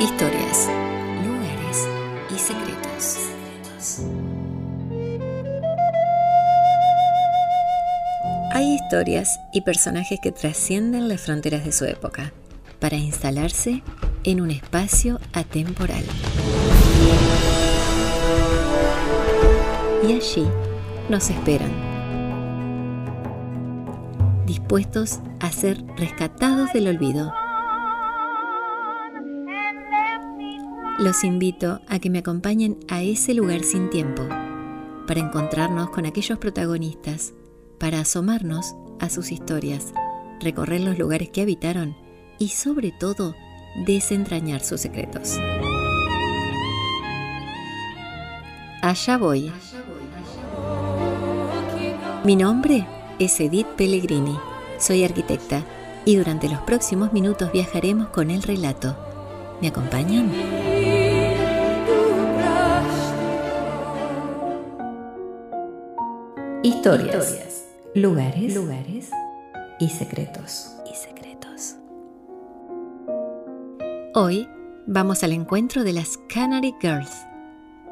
Historias, lugares y secretos. Hay historias y personajes que trascienden las fronteras de su época para instalarse en un espacio atemporal. Y allí nos esperan, dispuestos a ser rescatados del olvido. Los invito a que me acompañen a ese lugar sin tiempo, para encontrarnos con aquellos protagonistas, para asomarnos a sus historias, recorrer los lugares que habitaron y sobre todo desentrañar sus secretos. Allá voy. Mi nombre es Edith Pellegrini. Soy arquitecta y durante los próximos minutos viajaremos con el relato. ¿Me acompañan? Historias, lugares, lugares y secretos. Y secretos. Hoy vamos al encuentro de las Canary Girls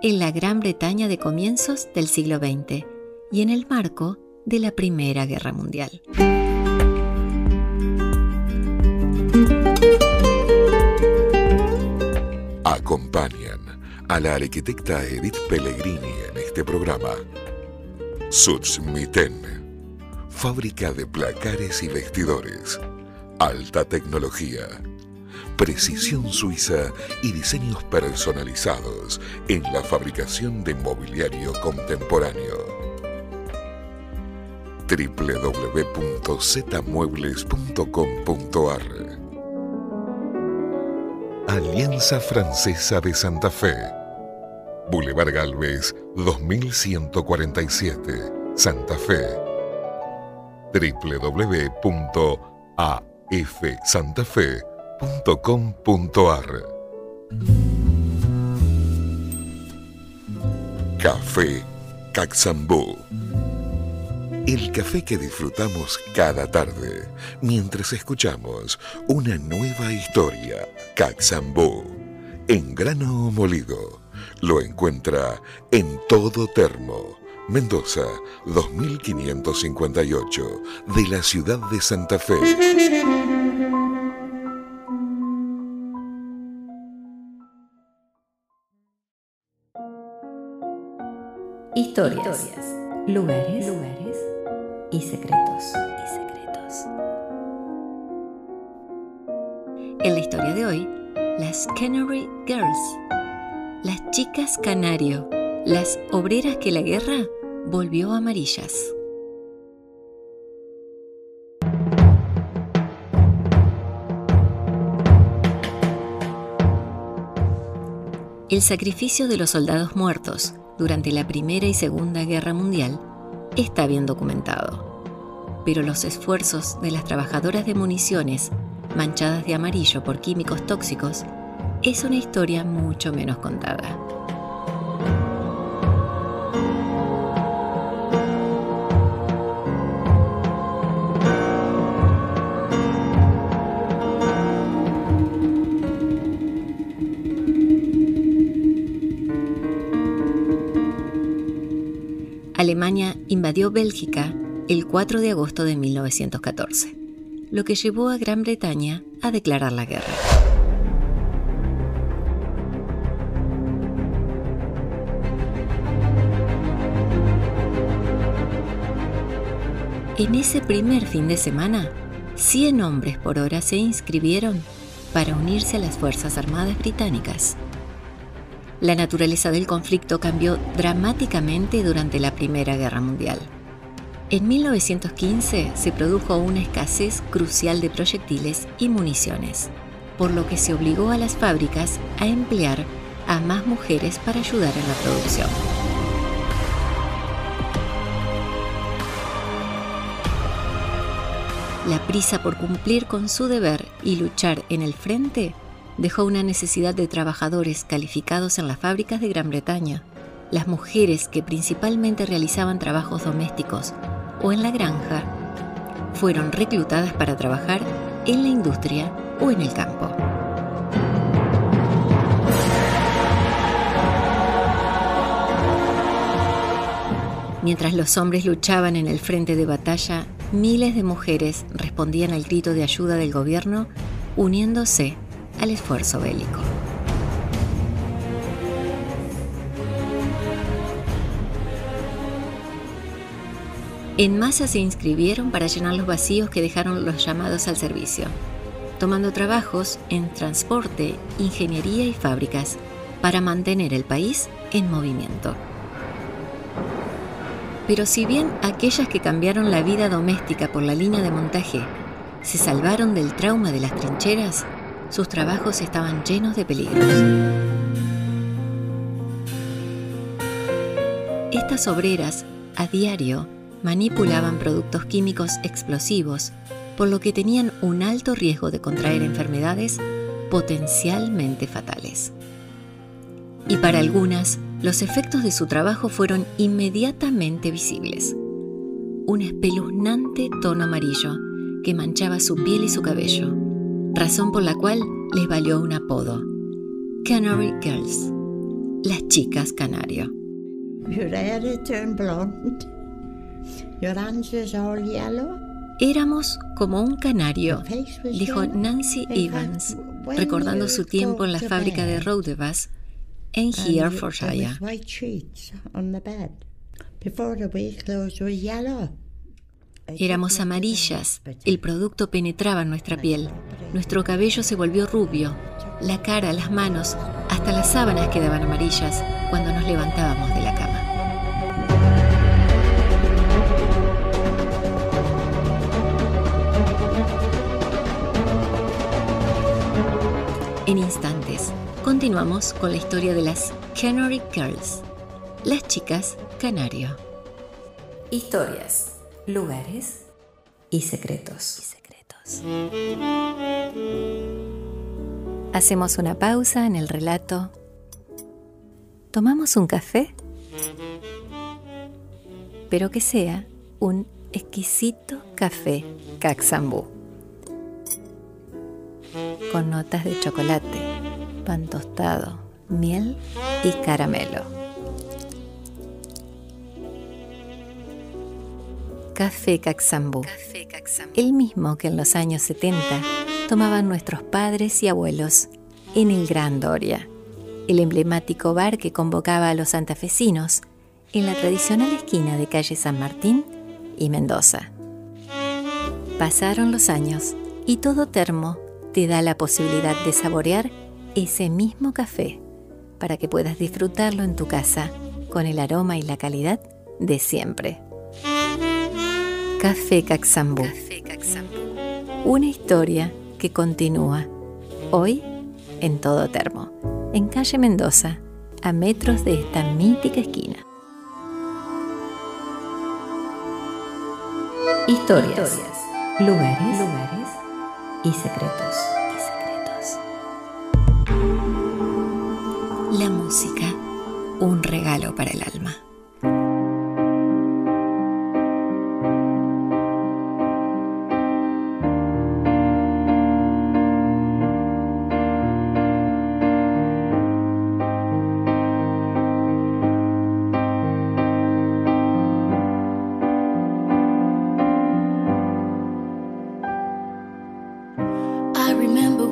en la Gran Bretaña de comienzos del siglo XX y en el marco de la Primera Guerra Mundial. Acompañan a la arquitecta Edith Pellegrini en este programa. Sutsmiten, fábrica de placares y vestidores, alta tecnología, precisión suiza y diseños personalizados en la fabricación de mobiliario contemporáneo. www.zmuebles.com.ar Alianza Francesa de Santa Fe Boulevard Galvez 2147 Santa Fe www.afsantafe.com.ar Café Caxambú el café que disfrutamos cada tarde mientras escuchamos una nueva historia. Caxambú, en grano molido. Lo encuentra en todo termo. Mendoza, 2558, de la ciudad de Santa Fe. Historias, lugares, lugares y secretos. Y secretos. En la historia de hoy, las Canary Girls, las chicas canario, las obreras que la guerra volvió amarillas. El sacrificio de los soldados muertos durante la Primera y Segunda Guerra Mundial está bien documentado. Pero los esfuerzos de las trabajadoras de municiones, manchadas de amarillo por químicos tóxicos, es una historia mucho menos contada. Alemania invadió Bélgica el 4 de agosto de 1914, lo que llevó a Gran Bretaña a declarar la guerra. En ese primer fin de semana, 100 hombres por hora se inscribieron para unirse a las Fuerzas Armadas Británicas. La naturaleza del conflicto cambió dramáticamente durante la Primera Guerra Mundial. En 1915 se produjo una escasez crucial de proyectiles y municiones, por lo que se obligó a las fábricas a emplear a más mujeres para ayudar en la producción. La prisa por cumplir con su deber y luchar en el frente dejó una necesidad de trabajadores calificados en las fábricas de Gran Bretaña, las mujeres que principalmente realizaban trabajos domésticos o en la granja, fueron reclutadas para trabajar en la industria o en el campo. Mientras los hombres luchaban en el frente de batalla, miles de mujeres respondían al grito de ayuda del gobierno uniéndose al esfuerzo bélico. En masa se inscribieron para llenar los vacíos que dejaron los llamados al servicio, tomando trabajos en transporte, ingeniería y fábricas para mantener el país en movimiento. Pero si bien aquellas que cambiaron la vida doméstica por la línea de montaje se salvaron del trauma de las trincheras, sus trabajos estaban llenos de peligros. Estas obreras, a diario, manipulaban productos químicos explosivos, por lo que tenían un alto riesgo de contraer enfermedades potencialmente fatales. Y para algunas, los efectos de su trabajo fueron inmediatamente visibles. Un espeluznante tono amarillo que manchaba su piel y su cabello, razón por la cual les valió un apodo, Canary Girls, las chicas canario. Éramos como un canario, dijo Nancy Evans, recordando su tiempo en la fábrica de Rodebus en Herefordshire. Éramos amarillas, el producto penetraba en nuestra piel, nuestro cabello se volvió rubio, la cara, las manos, hasta las sábanas quedaban amarillas cuando nos levantábamos de la continuamos con la historia de las Canary Girls, las chicas canario. Historias, lugares y secretos. secretos. Hacemos una pausa en el relato. ¿Tomamos un café? Pero que sea un exquisito café Caxambú con notas de chocolate, pan tostado, miel y caramelo. Café Caxambú, el mismo que en los años 70 tomaban nuestros padres y abuelos en el Gran Doria, el emblemático bar que convocaba a los santafesinos en la tradicional esquina de calle San Martín y Mendoza. Pasaron los años y todo termo te da la posibilidad de saborear ese mismo café para que puedas disfrutarlo en tu casa con el aroma y la calidad de siempre. Café Caxambú. Una historia que continúa hoy en todo termo, en calle Mendoza, a metros de esta mítica esquina. Historias, lugares. Y secretos.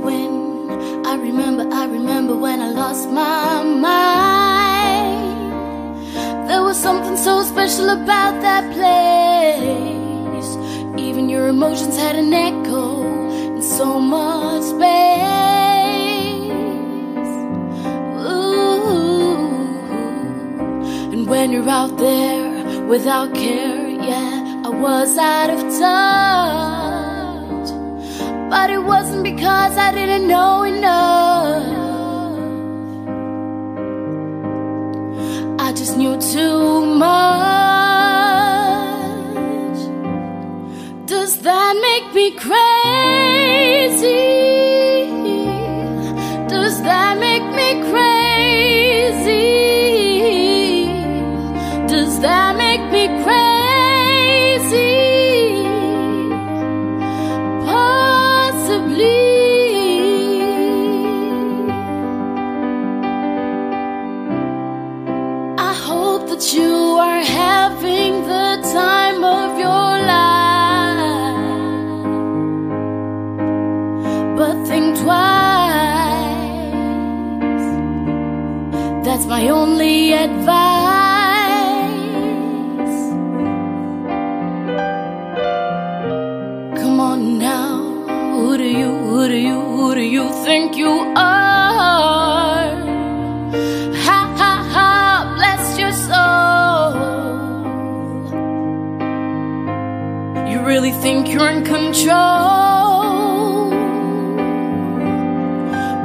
when I remember, I remember when I lost my mind. There was something so special about that place. Even your emotions had an echo in so much space. Ooh. And when you're out there without care, yeah, I was out of touch. But it wasn't because I didn't know enough. I just knew too much. Does that make me crazy? Does that make really think you're in control?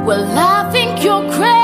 Well, I think you're crazy.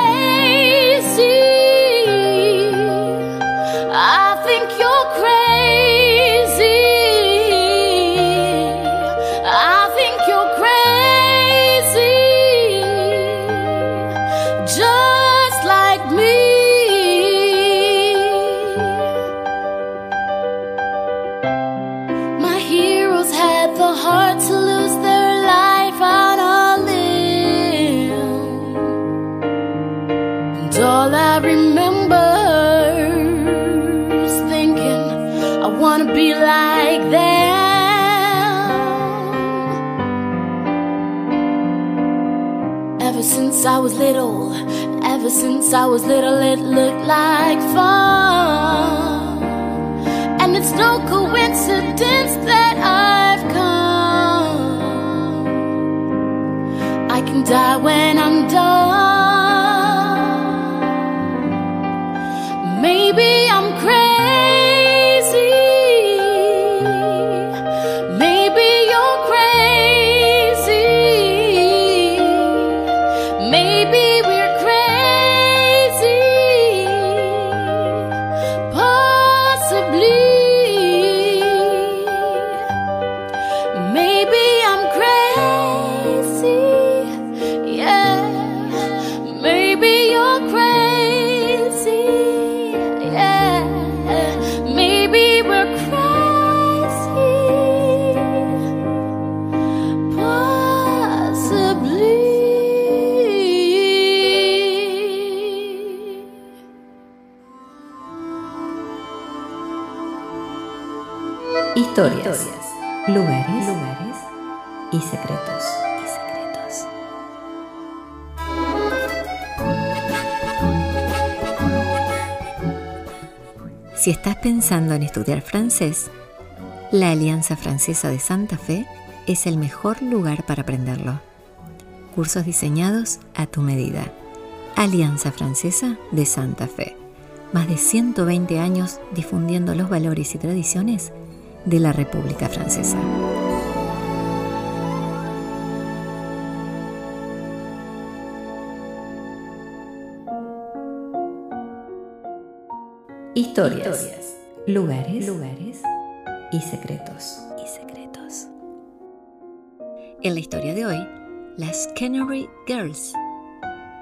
I was little, ever since I was little, it looked like fun. And it's no coincidence that I've come. I can die when I'm done. Si estás pensando en estudiar francés, la Alianza Francesa de Santa Fe es el mejor lugar para aprenderlo. Cursos diseñados a tu medida. Alianza Francesa de Santa Fe. Más de 120 años difundiendo los valores y tradiciones de la República Francesa. Historias, lugares, lugares y secretos. Y secretos. En la historia de hoy, las Canary Girls,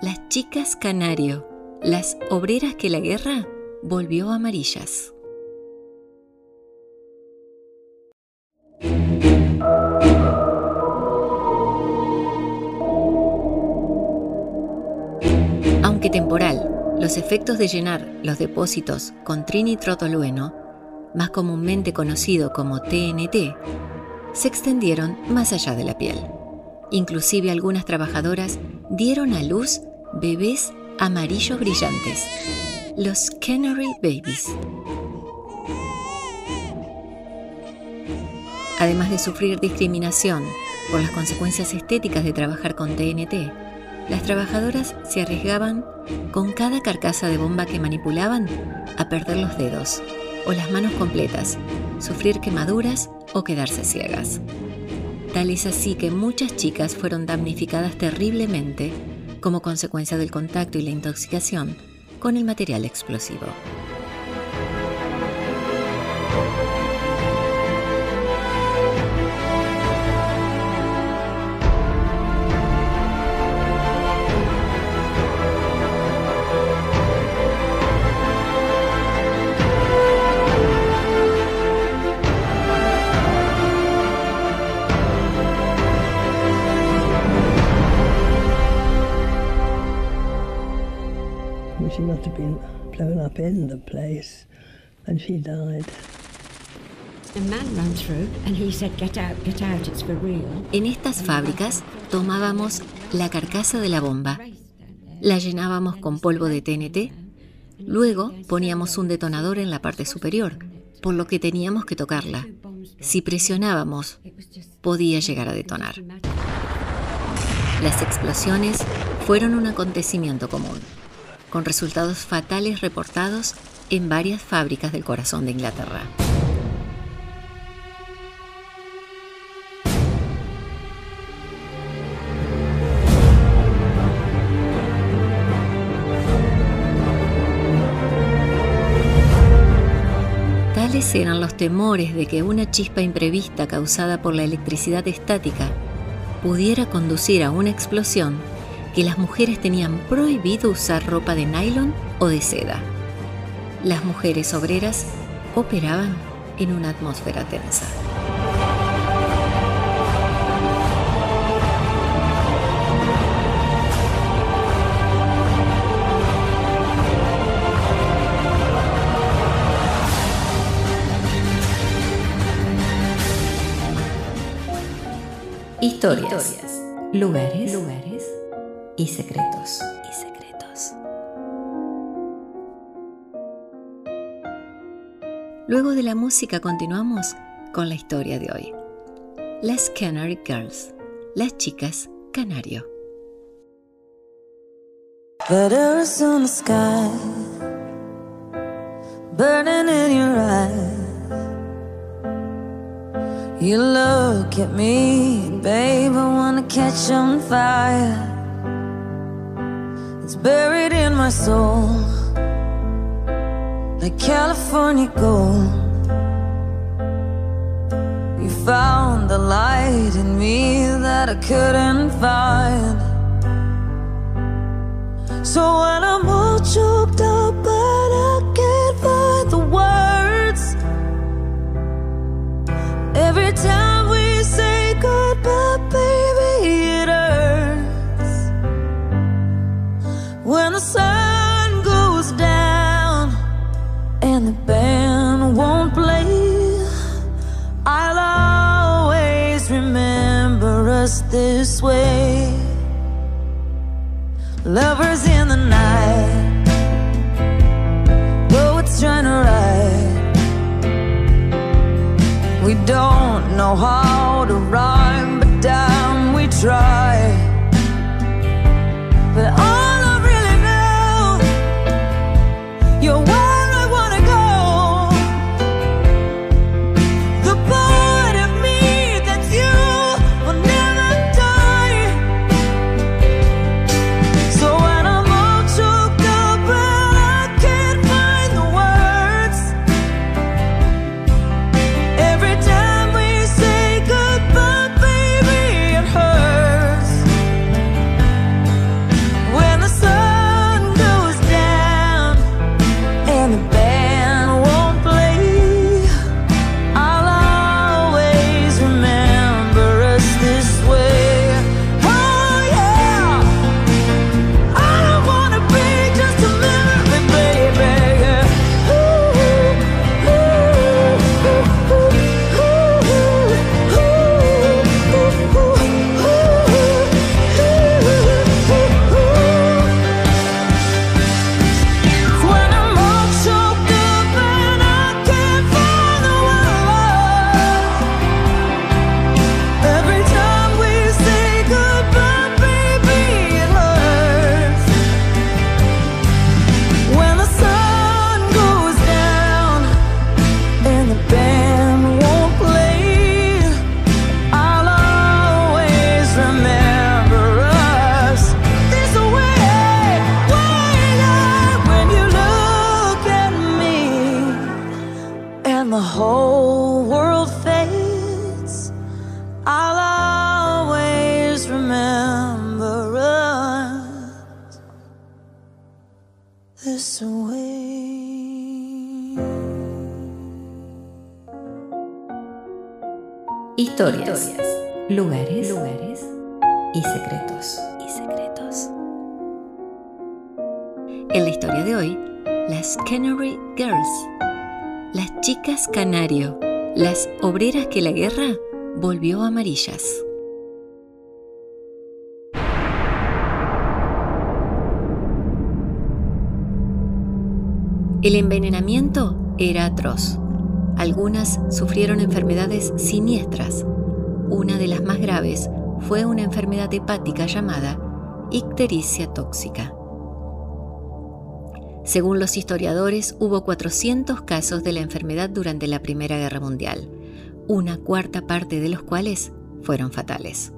las chicas canario, las obreras que la guerra volvió amarillas. Aunque temporal, los efectos de llenar los depósitos con trinitrotolueno, más comúnmente conocido como TNT, se extendieron más allá de la piel. Inclusive algunas trabajadoras dieron a luz bebés amarillos brillantes, los Canary Babies. Además de sufrir discriminación por las consecuencias estéticas de trabajar con TNT, las trabajadoras se arriesgaban con cada carcasa de bomba que manipulaban a perder los dedos o las manos completas, sufrir quemaduras o quedarse ciegas. Tal es así que muchas chicas fueron damnificadas terriblemente como consecuencia del contacto y la intoxicación con el material explosivo. For real. En estas fábricas tomábamos la carcasa de la bomba, la llenábamos con polvo de TNT Luego poníamos un detonador en la parte superior, por lo que teníamos que tocarla. Si presionábamos, podía llegar a detonar. Las explosiones fueron un acontecimiento común, con resultados fatales reportados en varias fábricas del corazón de Inglaterra. Tales eran los temores de que una chispa imprevista causada por la electricidad estática pudiera conducir a una explosión que las mujeres tenían prohibido usar ropa de nylon o de seda. Las mujeres obreras operaban en una atmósfera tensa. Historias, lugares. Y secretos. Luego de la música continuamos con la historia de hoy. Las Canary Girls, las chicas canario. Letters on the sky, burning in your eyes. You look at me, babe, I wanna catch on fire. It's buried in my soul, like California gold. You found the light in me that I couldn't find. So when I'm all choked how to rhyme, but damn, we try. But and the whole world fades, I'll always remember us this way. Historias, lugares, lugares y secretos. Y secretos. En la historia de hoy, las Canary Girls, las chicas canario, las obreras que la guerra volvió amarillas. El envenenamiento era atroz. Algunas sufrieron enfermedades siniestras. Una de las más graves fue una enfermedad hepática llamada ictericia tóxica. Según los historiadores, hubo 400 casos de la enfermedad durante la Primera Guerra Mundial, una cuarta parte de los cuales fueron fatales.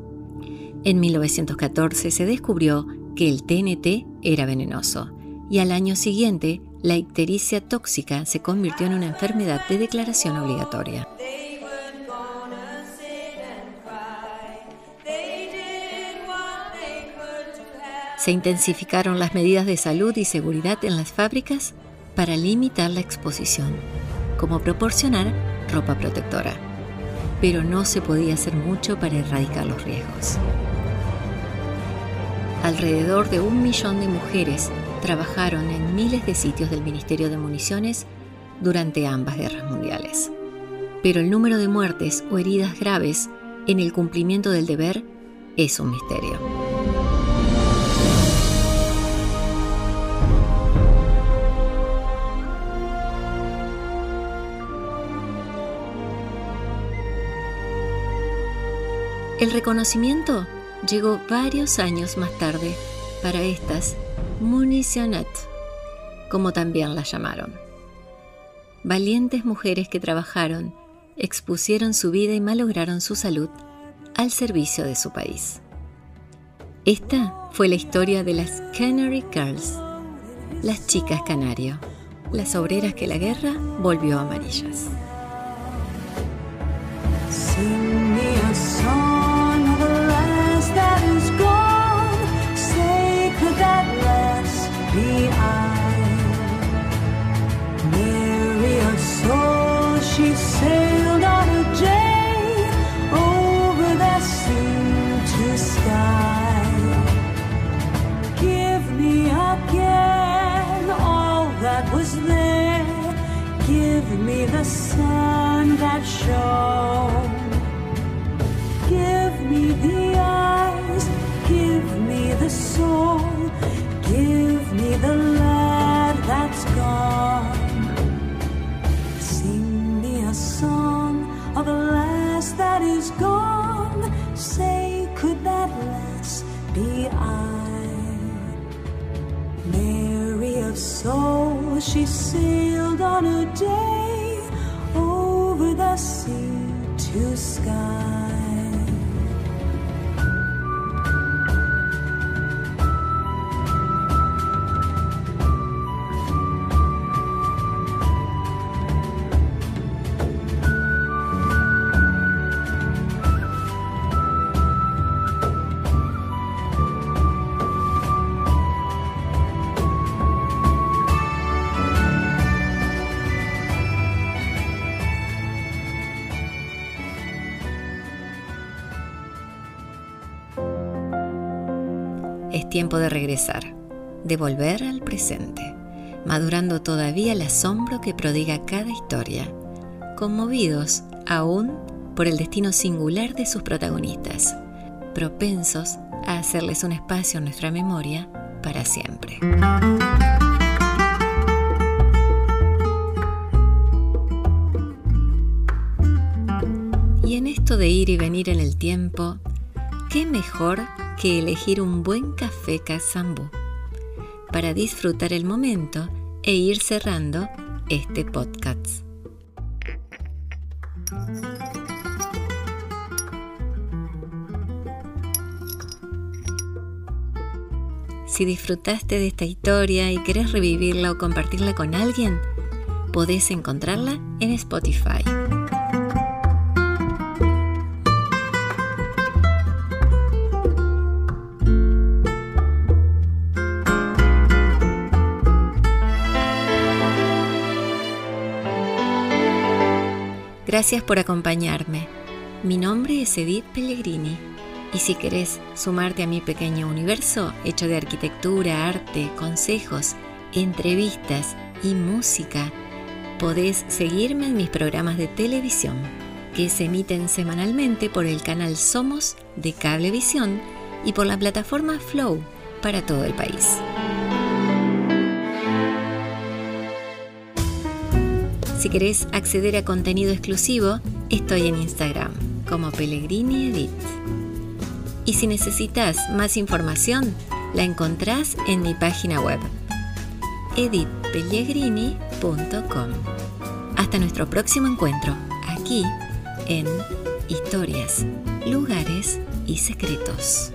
En 1914 se descubrió que el TNT era venenoso y al año siguiente la ictericia tóxica se convirtió en una enfermedad de declaración obligatoria. Se intensificaron las medidas de salud y seguridad en las fábricas para limitar la exposición, como proporcionar ropa protectora. Pero no se podía hacer mucho para erradicar los riesgos. Alrededor de un millón de mujeres trabajaron en miles de sitios del Ministerio de Municiones durante ambas guerras mundiales. Pero el número de muertes o heridas graves en el cumplimiento del deber es un misterio. El reconocimiento llegó varios años más tarde para estas municionet, como también las llamaron. Valientes mujeres que trabajaron, expusieron su vida y malograron su salud al servicio de su país. Esta fue la historia de las Canary Girls, las chicas canario, las obreras que la guerra volvió amarillas. She sailed on a day over the sea to sky. Give me again all that was there. Give me the sun that shone. She sailed on a day over the sea to sky. Tiempo de regresar, de volver al presente, madurando todavía el asombro que prodiga cada historia, conmovidos aún por el destino singular de sus protagonistas, propensos a hacerles un espacio en nuestra memoria para siempre. Y en esto de ir y venir en el tiempo, ¿qué mejor que elegir un buen café Kazambú para disfrutar el momento e ir cerrando este podcast. Si disfrutaste de esta historia y querés revivirla o compartirla con alguien, podés encontrarla en Spotify. Gracias por acompañarme. Mi nombre es Edith Pellegrini y si querés sumarte a mi pequeño universo hecho de arquitectura, arte, consejos, entrevistas y música, podés seguirme en mis programas de televisión que se emiten semanalmente por el canal Somos de Cablevisión y por la plataforma Flow para todo el país. Si querés acceder a contenido exclusivo, estoy en Instagram como Pellegrini Edit. Y si necesitas más información, la encontrás en mi página web editpellegrini.com. Hasta nuestro próximo encuentro, aquí en Historias, Lugares y Secretos.